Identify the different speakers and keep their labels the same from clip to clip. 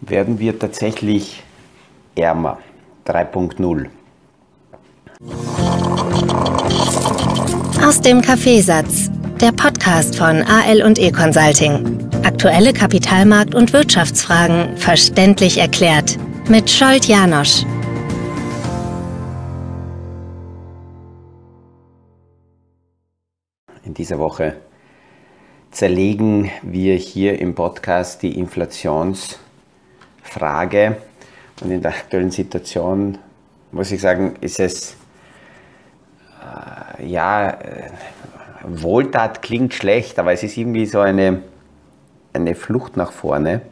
Speaker 1: werden wir tatsächlich ärmer. 3.0.
Speaker 2: Aus dem Kaffeesatz, der Podcast von AL und E Consulting. Aktuelle Kapitalmarkt- und Wirtschaftsfragen verständlich erklärt mit Scholt Janosch.
Speaker 1: In dieser Woche zerlegen wir hier im Podcast die Inflationsfrage. Und in der aktuellen Situation muss ich sagen, ist es äh, ja, äh, Wohltat klingt schlecht, aber es ist irgendwie so eine, eine Flucht nach vorne.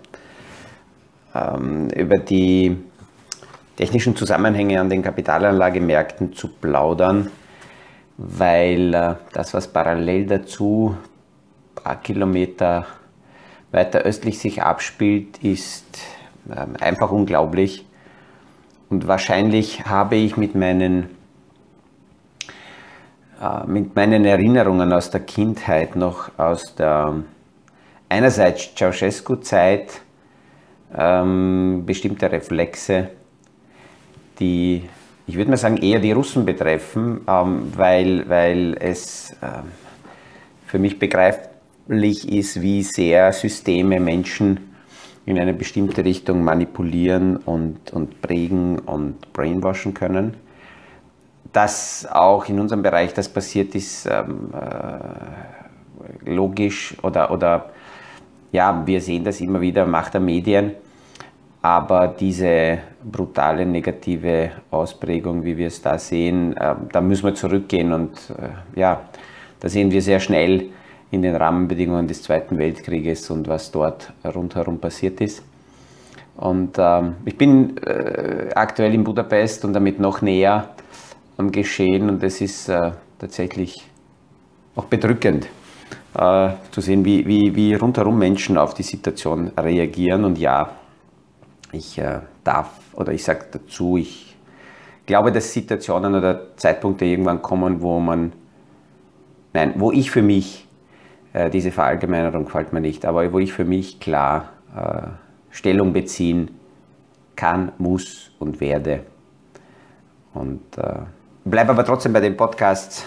Speaker 1: Ähm, über die technischen Zusammenhänge an den Kapitalanlagemärkten zu plaudern, weil äh, das, was parallel dazu ein paar Kilometer weiter östlich sich abspielt, ist einfach unglaublich. Und wahrscheinlich habe ich mit meinen, äh, mit meinen Erinnerungen aus der Kindheit noch aus der einerseits Ceausescu-Zeit ähm, bestimmte Reflexe, die, ich würde mal sagen, eher die Russen betreffen, ähm, weil, weil es äh, für mich begreiflich ist, wie sehr Systeme Menschen in eine bestimmte Richtung manipulieren und, und prägen und brainwashen können. Dass auch in unserem Bereich das passiert ist, ähm, äh, logisch oder, oder ja, wir sehen das immer wieder, Macht der Medien, aber diese brutale negative Ausprägung, wie wir es da sehen, äh, da müssen wir zurückgehen und äh, ja, da sehen wir sehr schnell, in den Rahmenbedingungen des Zweiten Weltkrieges und was dort rundherum passiert ist. Und ähm, ich bin äh, aktuell in Budapest und damit noch näher am Geschehen und es ist äh, tatsächlich auch bedrückend äh, zu sehen, wie, wie, wie rundherum Menschen auf die Situation reagieren. Und ja, ich äh, darf oder ich sage dazu, ich glaube, dass Situationen oder Zeitpunkte irgendwann kommen, wo man, nein, wo ich für mich äh, diese Verallgemeinerung gefällt mir nicht, aber wo ich für mich klar äh, Stellung beziehen kann, muss und werde. Und äh, bleibe aber trotzdem bei den Podcasts,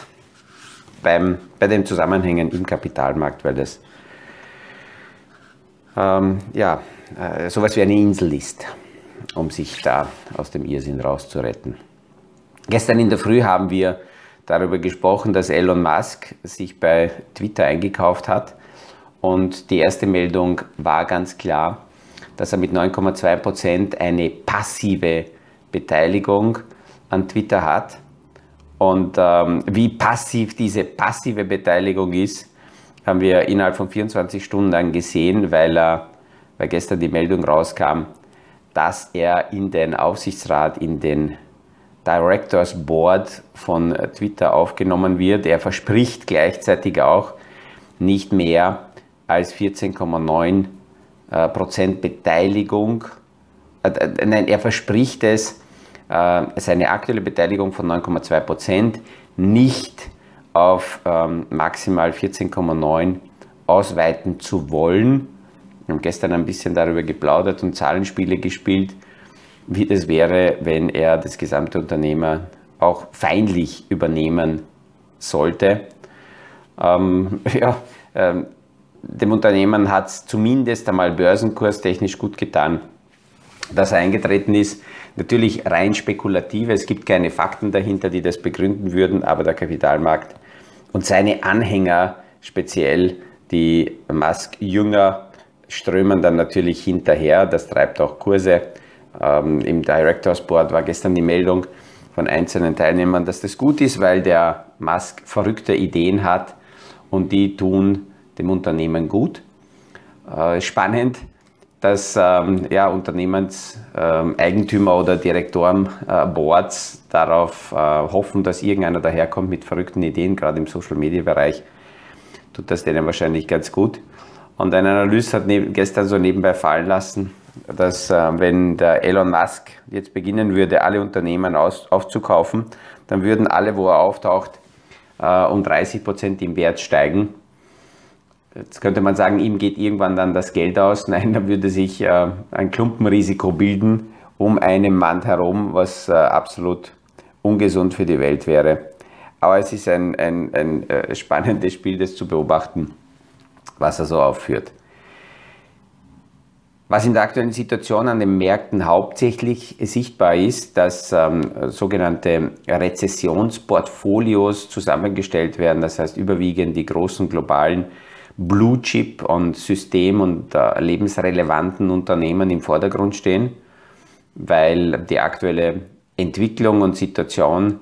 Speaker 1: beim, bei den Zusammenhängen im Kapitalmarkt, weil das ähm, ja, äh, sowas wie eine Insel ist, um sich da aus dem Irrsinn rauszuretten. Gestern in der Früh haben wir darüber gesprochen, dass Elon Musk sich bei Twitter eingekauft hat. Und die erste Meldung war ganz klar, dass er mit 9,2 Prozent eine passive Beteiligung an Twitter hat. Und ähm, wie passiv diese passive Beteiligung ist, haben wir innerhalb von 24 Stunden dann gesehen, weil, er, weil gestern die Meldung rauskam, dass er in den Aufsichtsrat, in den Directors Board von Twitter aufgenommen wird. Er verspricht gleichzeitig auch nicht mehr als 14,9 äh, Prozent Beteiligung. Äh, äh, nein, er verspricht es, seine aktuelle Beteiligung von 9,2 Prozent nicht auf ähm, maximal 14,9 ausweiten zu wollen. Wir haben gestern ein bisschen darüber geplaudert und Zahlenspiele gespielt wie das wäre, wenn er das gesamte Unternehmen auch feindlich übernehmen sollte. Ähm, ja, ähm, dem Unternehmen hat es zumindest einmal börsenkurstechnisch gut getan, dass er eingetreten ist. Natürlich rein spekulativ, es gibt keine Fakten dahinter, die das begründen würden, aber der Kapitalmarkt und seine Anhänger, speziell die Musk-Jünger, strömen dann natürlich hinterher. Das treibt auch Kurse ähm, Im Directors Board war gestern die Meldung von einzelnen Teilnehmern, dass das gut ist, weil der Musk verrückte Ideen hat und die tun dem Unternehmen gut. Äh, spannend, dass ähm, ja, Unternehmenseigentümer ähm, oder Direktorenboards äh, darauf äh, hoffen, dass irgendeiner daherkommt mit verrückten Ideen, gerade im Social-Media-Bereich tut das denen wahrscheinlich ganz gut. Und ein Analyst hat gestern so nebenbei fallen lassen, dass äh, wenn der Elon Musk jetzt beginnen würde, alle Unternehmen aus, aufzukaufen, dann würden alle, wo er auftaucht, äh, um 30 Prozent im Wert steigen. Jetzt könnte man sagen, ihm geht irgendwann dann das Geld aus. Nein, da würde sich äh, ein Klumpenrisiko bilden um einen Mann herum, was äh, absolut ungesund für die Welt wäre. Aber es ist ein, ein, ein äh, spannendes Spiel, das zu beobachten, was er so aufführt. Was in der aktuellen Situation an den Märkten hauptsächlich sichtbar ist, dass ähm, sogenannte Rezessionsportfolios zusammengestellt werden, das heißt überwiegend die großen globalen Blue Chip und System- und äh, lebensrelevanten Unternehmen im Vordergrund stehen, weil die aktuelle Entwicklung und Situation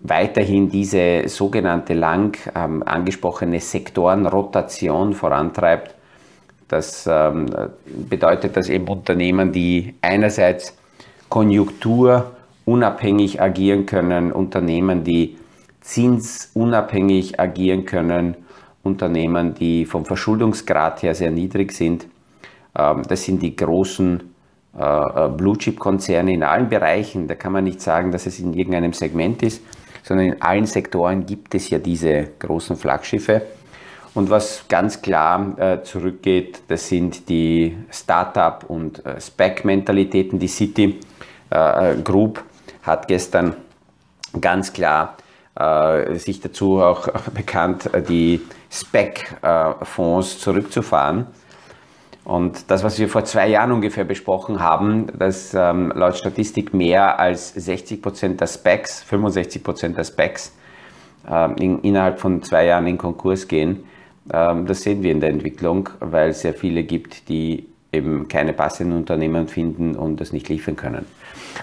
Speaker 1: weiterhin diese sogenannte lang ähm, angesprochene Sektorenrotation vorantreibt das ähm, bedeutet, dass eben Unternehmen, die einerseits konjunkturunabhängig agieren können, Unternehmen, die zinsunabhängig agieren können, Unternehmen, die vom Verschuldungsgrad her sehr niedrig sind. Ähm, das sind die großen äh, äh, Blue-Chip-Konzerne in allen Bereichen. Da kann man nicht sagen, dass es in irgendeinem Segment ist, sondern in allen Sektoren gibt es ja diese großen Flaggschiffe. Und was ganz klar äh, zurückgeht, das sind die Startup- und äh, Spec-Mentalitäten. Die City äh, äh Group hat gestern ganz klar äh, sich dazu auch bekannt, die Spec-Fonds äh, zurückzufahren. Und das, was wir vor zwei Jahren ungefähr besprochen haben, dass ähm, laut Statistik mehr als 60 Prozent der Specs, 65 Prozent der Specs ähm, in, innerhalb von zwei Jahren in Konkurs gehen, das sehen wir in der Entwicklung, weil es sehr viele gibt, die eben keine passenden Unternehmen finden und das nicht liefern können.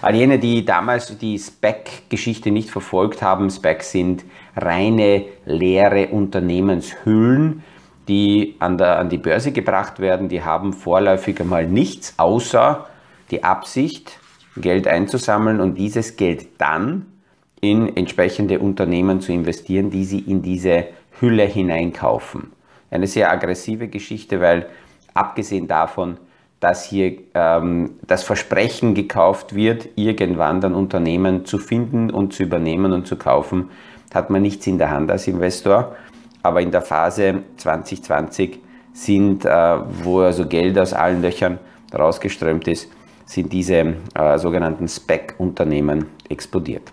Speaker 1: All jene, die damals die Spec-Geschichte nicht verfolgt haben, Specs sind reine leere Unternehmenshüllen, die an, der, an die Börse gebracht werden. Die haben vorläufig einmal nichts außer die Absicht, Geld einzusammeln und dieses Geld dann in entsprechende Unternehmen zu investieren, die sie in diese Hülle hineinkaufen. Eine sehr aggressive Geschichte, weil abgesehen davon, dass hier ähm, das Versprechen gekauft wird, irgendwann dann Unternehmen zu finden und zu übernehmen und zu kaufen, hat man nichts in der Hand als Investor. Aber in der Phase 2020 sind, äh, wo also Geld aus allen Löchern rausgeströmt ist, sind diese äh, sogenannten Spec-Unternehmen explodiert.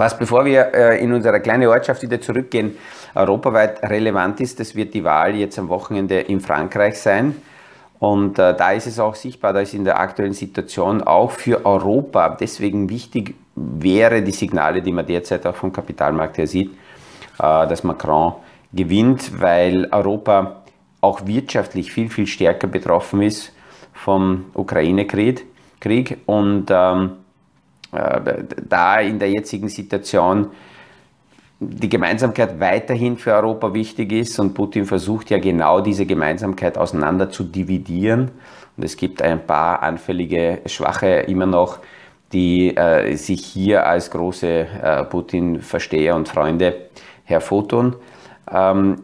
Speaker 1: Was, bevor wir äh, in unsere kleine Ortschaft wieder zurückgehen, europaweit relevant ist, das wird die Wahl jetzt am Wochenende in Frankreich sein. Und äh, da ist es auch sichtbar, dass in der aktuellen Situation auch für Europa deswegen wichtig wäre, die Signale, die man derzeit auch vom Kapitalmarkt her sieht, äh, dass Macron gewinnt, weil Europa auch wirtschaftlich viel, viel stärker betroffen ist vom Ukraine-Krieg. Und ähm, äh, da in der jetzigen Situation die Gemeinsamkeit weiterhin für Europa wichtig ist und Putin versucht ja genau diese Gemeinsamkeit auseinander zu dividieren. Und es gibt ein paar anfällige Schwache immer noch, die äh, sich hier als große äh, Putin-Versteher und Freunde hervortun. Ähm,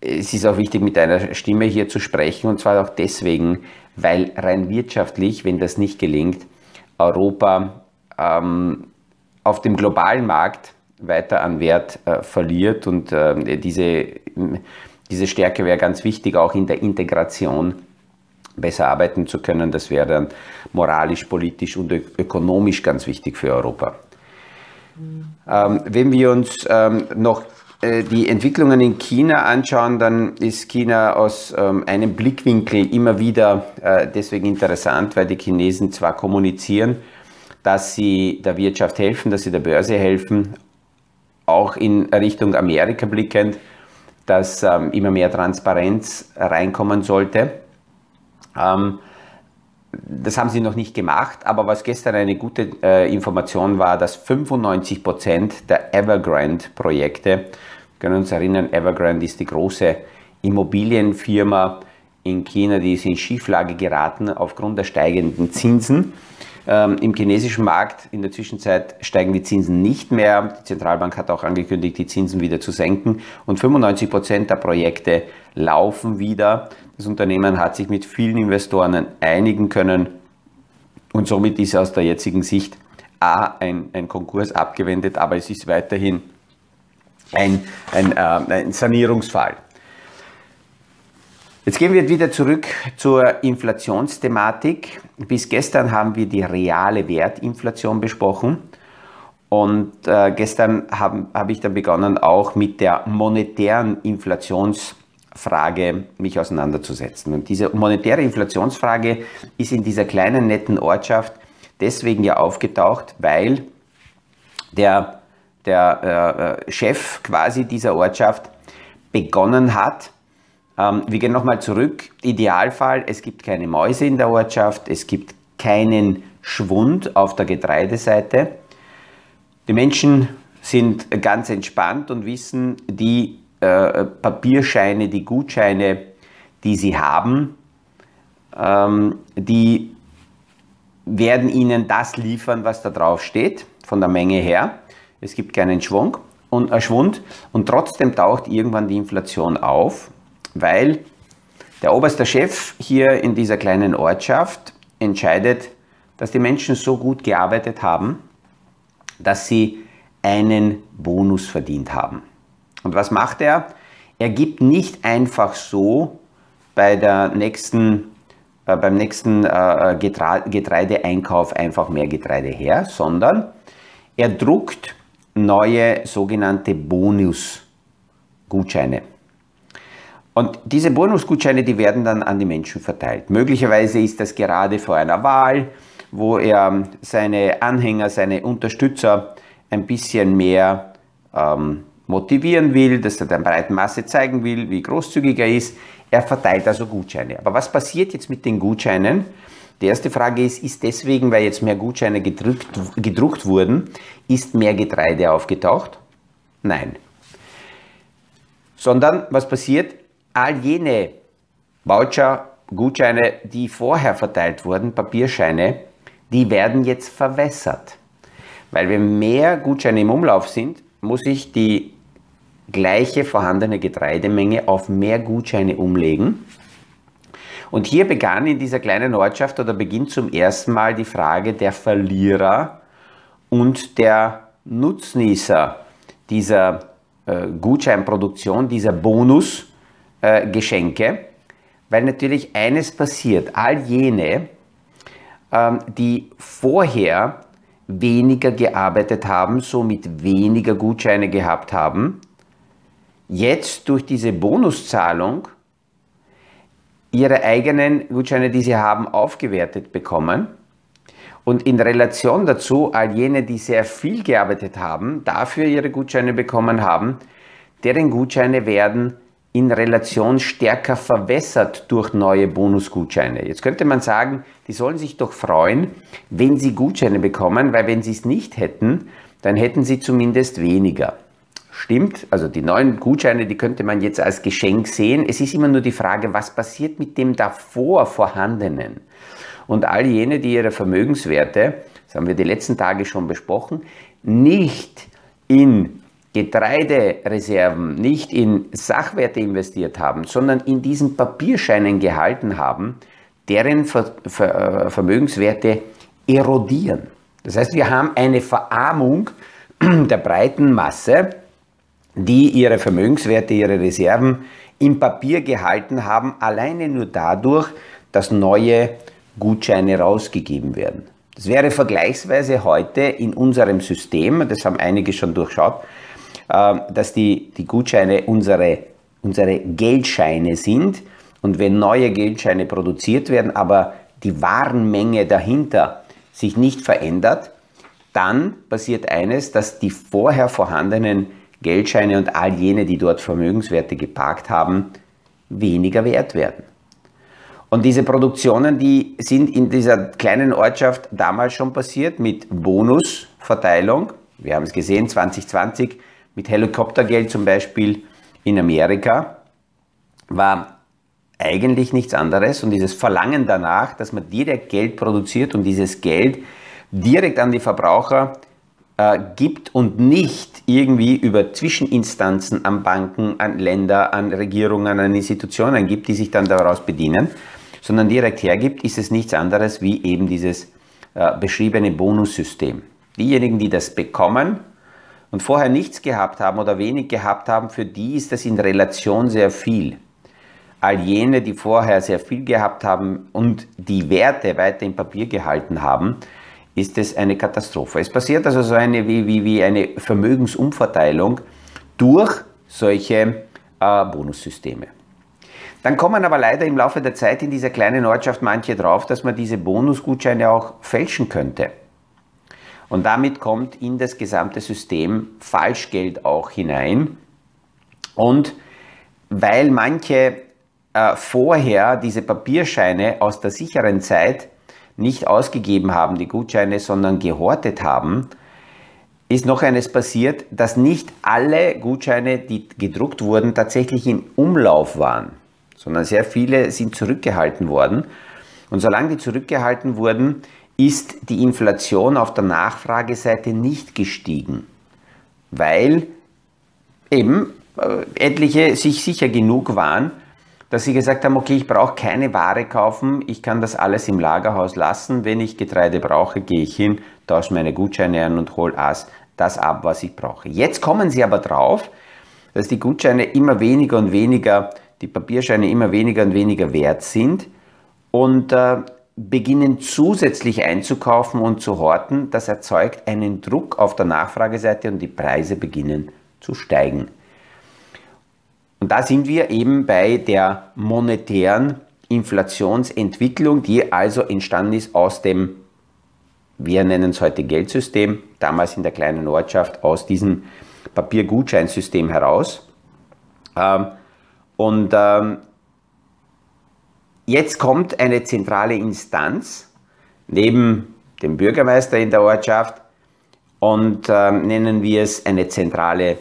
Speaker 1: es ist auch wichtig, mit einer Stimme hier zu sprechen und zwar auch deswegen, weil rein wirtschaftlich, wenn das nicht gelingt, Europa ähm, auf dem globalen Markt weiter an Wert äh, verliert und äh, diese, diese Stärke wäre ganz wichtig, auch in der Integration besser arbeiten zu können. Das wäre dann moralisch, politisch und ökonomisch ganz wichtig für Europa. Ähm, wenn wir uns ähm, noch äh, die Entwicklungen in China anschauen, dann ist China aus ähm, einem Blickwinkel immer wieder äh, deswegen interessant, weil die Chinesen zwar kommunizieren, dass sie der Wirtschaft helfen, dass sie der Börse helfen, auch in Richtung Amerika blickend, dass ähm, immer mehr Transparenz reinkommen sollte. Ähm, das haben sie noch nicht gemacht, aber was gestern eine gute äh, Information war, dass 95 Prozent der Evergrande-Projekte, wir können uns erinnern, Evergrande ist die große Immobilienfirma in China, die ist in Schieflage geraten aufgrund der steigenden Zinsen. Ähm, Im chinesischen Markt in der Zwischenzeit steigen die Zinsen nicht mehr. Die Zentralbank hat auch angekündigt, die Zinsen wieder zu senken. Und 95 Prozent der Projekte laufen wieder. Das Unternehmen hat sich mit vielen Investoren einigen können. Und somit ist aus der jetzigen Sicht A, ein, ein Konkurs abgewendet, aber es ist weiterhin ein, ein, äh, ein Sanierungsfall. Jetzt gehen wir wieder zurück zur Inflationsthematik. Bis gestern haben wir die reale Wertinflation besprochen. Und äh, gestern habe hab ich dann begonnen, auch mit der monetären Inflationsfrage mich auseinanderzusetzen. Und diese monetäre Inflationsfrage ist in dieser kleinen, netten Ortschaft deswegen ja aufgetaucht, weil der, der äh, Chef quasi dieser Ortschaft begonnen hat, ähm, wir gehen nochmal zurück. Idealfall, es gibt keine Mäuse in der Ortschaft, es gibt keinen Schwund auf der Getreideseite. Die Menschen sind ganz entspannt und wissen, die äh, Papierscheine, die Gutscheine, die sie haben, ähm, die werden ihnen das liefern, was da drauf steht, von der Menge her. Es gibt keinen Schwung und, äh, Schwund und trotzdem taucht irgendwann die Inflation auf weil der oberste Chef hier in dieser kleinen Ortschaft entscheidet, dass die Menschen so gut gearbeitet haben, dass sie einen Bonus verdient haben. Und was macht er? Er gibt nicht einfach so bei der nächsten, äh, beim nächsten äh, Getreideeinkauf einfach mehr Getreide her, sondern er druckt neue sogenannte Bonusgutscheine. Und diese Bonusgutscheine, die werden dann an die Menschen verteilt. Möglicherweise ist das gerade vor einer Wahl, wo er seine Anhänger, seine Unterstützer ein bisschen mehr ähm, motivieren will, dass er der breiten Masse zeigen will, wie großzügig er ist. Er verteilt also Gutscheine. Aber was passiert jetzt mit den Gutscheinen? Die erste Frage ist, ist deswegen, weil jetzt mehr Gutscheine gedruckt, gedruckt wurden, ist mehr Getreide aufgetaucht? Nein. Sondern was passiert? All jene Voucher, Gutscheine, die vorher verteilt wurden, Papierscheine, die werden jetzt verwässert. Weil wenn mehr Gutscheine im Umlauf sind, muss ich die gleiche vorhandene Getreidemenge auf mehr Gutscheine umlegen. Und hier begann in dieser kleinen Ortschaft oder beginnt zum ersten Mal die Frage der Verlierer und der Nutznießer dieser äh, Gutscheinproduktion, dieser Bonus, äh, Geschenke, weil natürlich eines passiert. All jene, ähm, die vorher weniger gearbeitet haben, somit weniger Gutscheine gehabt haben, jetzt durch diese Bonuszahlung ihre eigenen Gutscheine, die sie haben, aufgewertet bekommen. Und in Relation dazu, all jene, die sehr viel gearbeitet haben, dafür ihre Gutscheine bekommen haben, deren Gutscheine werden in Relation stärker verwässert durch neue Bonusgutscheine. Jetzt könnte man sagen, die sollen sich doch freuen, wenn sie Gutscheine bekommen, weil wenn sie es nicht hätten, dann hätten sie zumindest weniger. Stimmt, also die neuen Gutscheine, die könnte man jetzt als Geschenk sehen. Es ist immer nur die Frage, was passiert mit dem davor vorhandenen? Und all jene, die ihre Vermögenswerte, das haben wir die letzten Tage schon besprochen, nicht in Getreidereserven nicht in Sachwerte investiert haben, sondern in diesen Papierscheinen gehalten haben, deren Ver Ver äh, Vermögenswerte erodieren. Das heißt, wir haben eine Verarmung der breiten Masse, die ihre Vermögenswerte, ihre Reserven im Papier gehalten haben, alleine nur dadurch, dass neue Gutscheine rausgegeben werden. Das wäre vergleichsweise heute in unserem System, das haben einige schon durchschaut, dass die, die Gutscheine unsere, unsere Geldscheine sind. Und wenn neue Geldscheine produziert werden, aber die Warenmenge dahinter sich nicht verändert, dann passiert eines, dass die vorher vorhandenen Geldscheine und all jene, die dort Vermögenswerte geparkt haben, weniger wert werden. Und diese Produktionen, die sind in dieser kleinen Ortschaft damals schon passiert mit Bonusverteilung. Wir haben es gesehen, 2020 mit Helikoptergeld zum Beispiel in Amerika, war eigentlich nichts anderes und dieses Verlangen danach, dass man direkt Geld produziert und dieses Geld direkt an die Verbraucher äh, gibt und nicht irgendwie über Zwischeninstanzen an Banken, an Länder, an Regierungen, an Institutionen gibt, die sich dann daraus bedienen, sondern direkt hergibt, ist es nichts anderes wie eben dieses äh, beschriebene Bonussystem. Diejenigen, die das bekommen, und vorher nichts gehabt haben oder wenig gehabt haben, für die ist das in Relation sehr viel. all jene, die vorher sehr viel gehabt haben und die Werte weiter im Papier gehalten haben, ist es eine Katastrophe. Es passiert also so eine wie, wie, wie eine Vermögensumverteilung durch solche äh, Bonussysteme. Dann kommen aber leider im Laufe der Zeit in dieser kleinen Ortschaft manche drauf, dass man diese Bonusgutscheine auch fälschen könnte. Und damit kommt in das gesamte System Falschgeld auch hinein. Und weil manche äh, vorher diese Papierscheine aus der sicheren Zeit nicht ausgegeben haben, die Gutscheine, sondern gehortet haben, ist noch eines passiert, dass nicht alle Gutscheine, die gedruckt wurden, tatsächlich in Umlauf waren, sondern sehr viele sind zurückgehalten worden. Und solange die zurückgehalten wurden, ist die Inflation auf der Nachfrageseite nicht gestiegen, weil eben äh, etliche sich sicher genug waren, dass sie gesagt haben, okay, ich brauche keine Ware kaufen, ich kann das alles im Lagerhaus lassen. Wenn ich Getreide brauche, gehe ich hin, tausche meine Gutscheine an und hole das ab, was ich brauche. Jetzt kommen sie aber drauf, dass die Gutscheine immer weniger und weniger, die Papierscheine immer weniger und weniger wert sind und äh, beginnen zusätzlich einzukaufen und zu horten. Das erzeugt einen Druck auf der Nachfrageseite und die Preise beginnen zu steigen. Und da sind wir eben bei der monetären Inflationsentwicklung, die also entstanden ist aus dem, wir nennen es heute Geldsystem, damals in der kleinen Ortschaft, aus diesem Papiergutscheinsystem heraus. Ähm, und ähm, jetzt kommt eine zentrale Instanz neben dem Bürgermeister in der Ortschaft und ähm, nennen wir es eine zentrale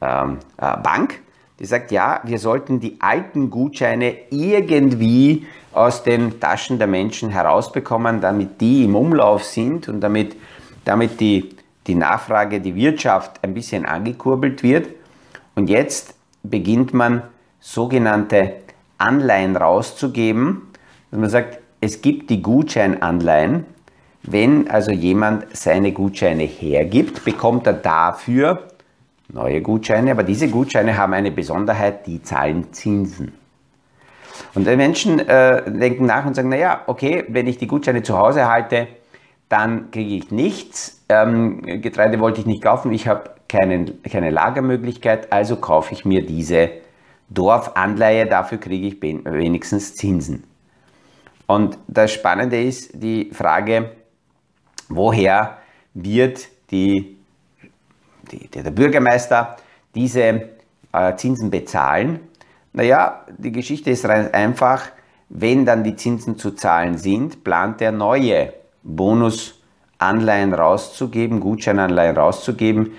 Speaker 1: äh, Bank die sagt, ja, wir sollten die alten Gutscheine irgendwie aus den Taschen der Menschen herausbekommen, damit die im Umlauf sind und damit, damit die, die Nachfrage, die Wirtschaft ein bisschen angekurbelt wird. Und jetzt beginnt man sogenannte Anleihen rauszugeben. Und man sagt, es gibt die Gutscheinanleihen. Wenn also jemand seine Gutscheine hergibt, bekommt er dafür neue Gutscheine, aber diese Gutscheine haben eine Besonderheit, die zahlen Zinsen. Und die Menschen äh, denken nach und sagen, naja, okay, wenn ich die Gutscheine zu Hause halte, dann kriege ich nichts. Ähm, Getreide wollte ich nicht kaufen, ich habe keine Lagermöglichkeit, also kaufe ich mir diese Dorfanleihe, dafür kriege ich wenigstens Zinsen. Und das Spannende ist die Frage, woher wird die die, der Bürgermeister diese äh, Zinsen bezahlen? Naja, die Geschichte ist rein einfach, wenn dann die Zinsen zu zahlen sind, plant er neue Bonusanleihen rauszugeben, Gutscheinanleihen rauszugeben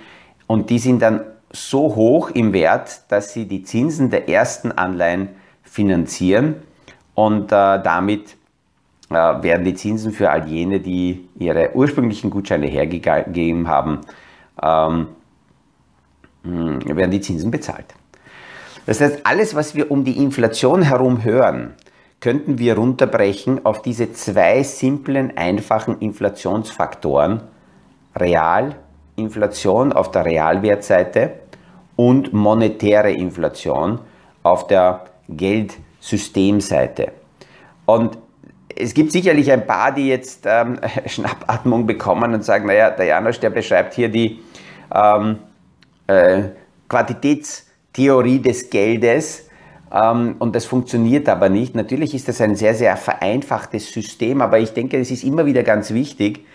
Speaker 1: und die sind dann so hoch im Wert, dass sie die Zinsen der ersten Anleihen finanzieren und äh, damit äh, werden die Zinsen für all jene, die ihre ursprünglichen Gutscheine hergegeben haben, ähm, hm, werden die Zinsen bezahlt. Das heißt, alles, was wir um die Inflation herum hören, könnten wir runterbrechen auf diese zwei simplen, einfachen Inflationsfaktoren. Realinflation auf der Realwertseite und monetäre Inflation auf der Geldsystemseite. Und es gibt sicherlich ein paar, die jetzt ähm, Schnappatmung bekommen und sagen, naja, der Janosch, der beschreibt hier die ähm, äh, Quantitätstheorie des Geldes ähm, und das funktioniert aber nicht. Natürlich ist das ein sehr, sehr vereinfachtes System, aber ich denke, es ist immer wieder ganz wichtig,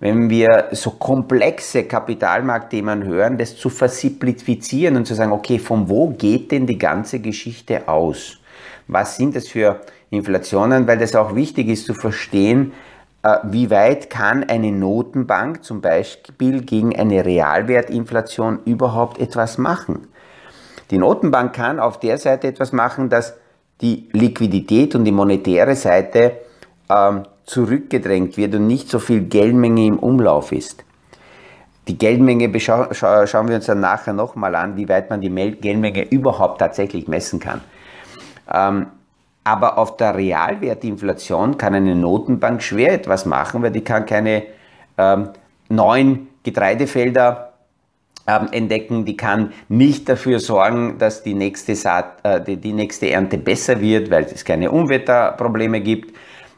Speaker 1: wenn wir so komplexe Kapitalmarktthemen hören, das zu versimplifizieren und zu sagen, okay, von wo geht denn die ganze Geschichte aus? Was sind das für Inflationen? Weil das auch wichtig ist zu verstehen, äh, wie weit kann eine Notenbank zum Beispiel gegen eine Realwertinflation überhaupt etwas machen? Die Notenbank kann auf der Seite etwas machen, dass die Liquidität und die monetäre Seite ähm, zurückgedrängt wird und nicht so viel Geldmenge im Umlauf ist. Die Geldmenge scha schauen wir uns dann nachher nochmal an, wie weit man die Geldmenge überhaupt tatsächlich messen kann. Ähm, aber auf der Realwertinflation kann eine Notenbank schwer etwas machen, weil die kann keine ähm, neuen Getreidefelder ähm, entdecken, die kann nicht dafür sorgen, dass die nächste, Saat, äh, die nächste Ernte besser wird, weil es keine Unwetterprobleme gibt.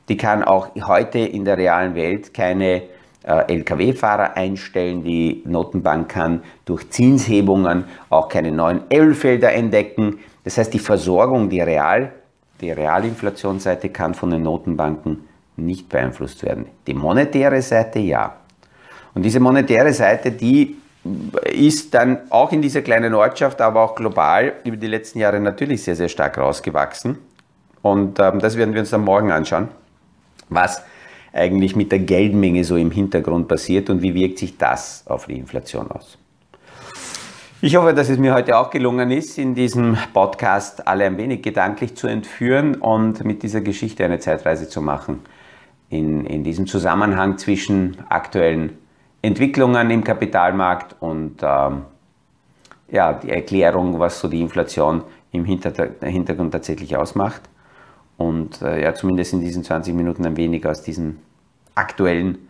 Speaker 1: Die kann auch heute in der realen Welt keine äh, Lkw-Fahrer einstellen. Die Notenbank kann durch Zinshebungen auch keine neuen Ölfelder entdecken. Das heißt, die Versorgung, die Real, die Realinflationsseite kann von den Notenbanken nicht beeinflusst werden. Die monetäre Seite ja. Und diese monetäre Seite, die ist dann auch in dieser kleinen Ortschaft, aber auch global über die letzten Jahre natürlich sehr, sehr stark rausgewachsen. Und ähm, das werden wir uns dann morgen anschauen, was eigentlich mit der Geldmenge so im Hintergrund passiert und wie wirkt sich das auf die Inflation aus. Ich hoffe, dass es mir heute auch gelungen ist, in diesem Podcast alle ein wenig gedanklich zu entführen und mit dieser Geschichte eine Zeitreise zu machen. In, in diesem Zusammenhang zwischen aktuellen Entwicklungen im Kapitalmarkt und ähm, ja, die Erklärung, was so die Inflation im Hintergrund tatsächlich ausmacht. Und äh, ja, zumindest in diesen 20 Minuten ein wenig aus diesem aktuellen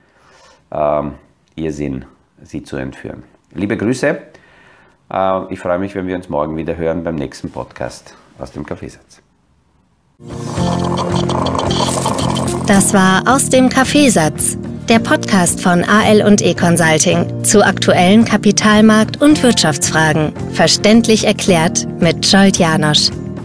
Speaker 1: ähm, Irrsinn Sie zu entführen. Liebe Grüße. Äh, ich freue mich, wenn wir uns morgen wieder hören beim nächsten Podcast aus dem Kaffeesatz.
Speaker 2: Das war aus dem Kaffeesatz der Podcast von AL und E Consulting zu aktuellen Kapitalmarkt- und Wirtschaftsfragen. Verständlich erklärt mit Scholt Janosch.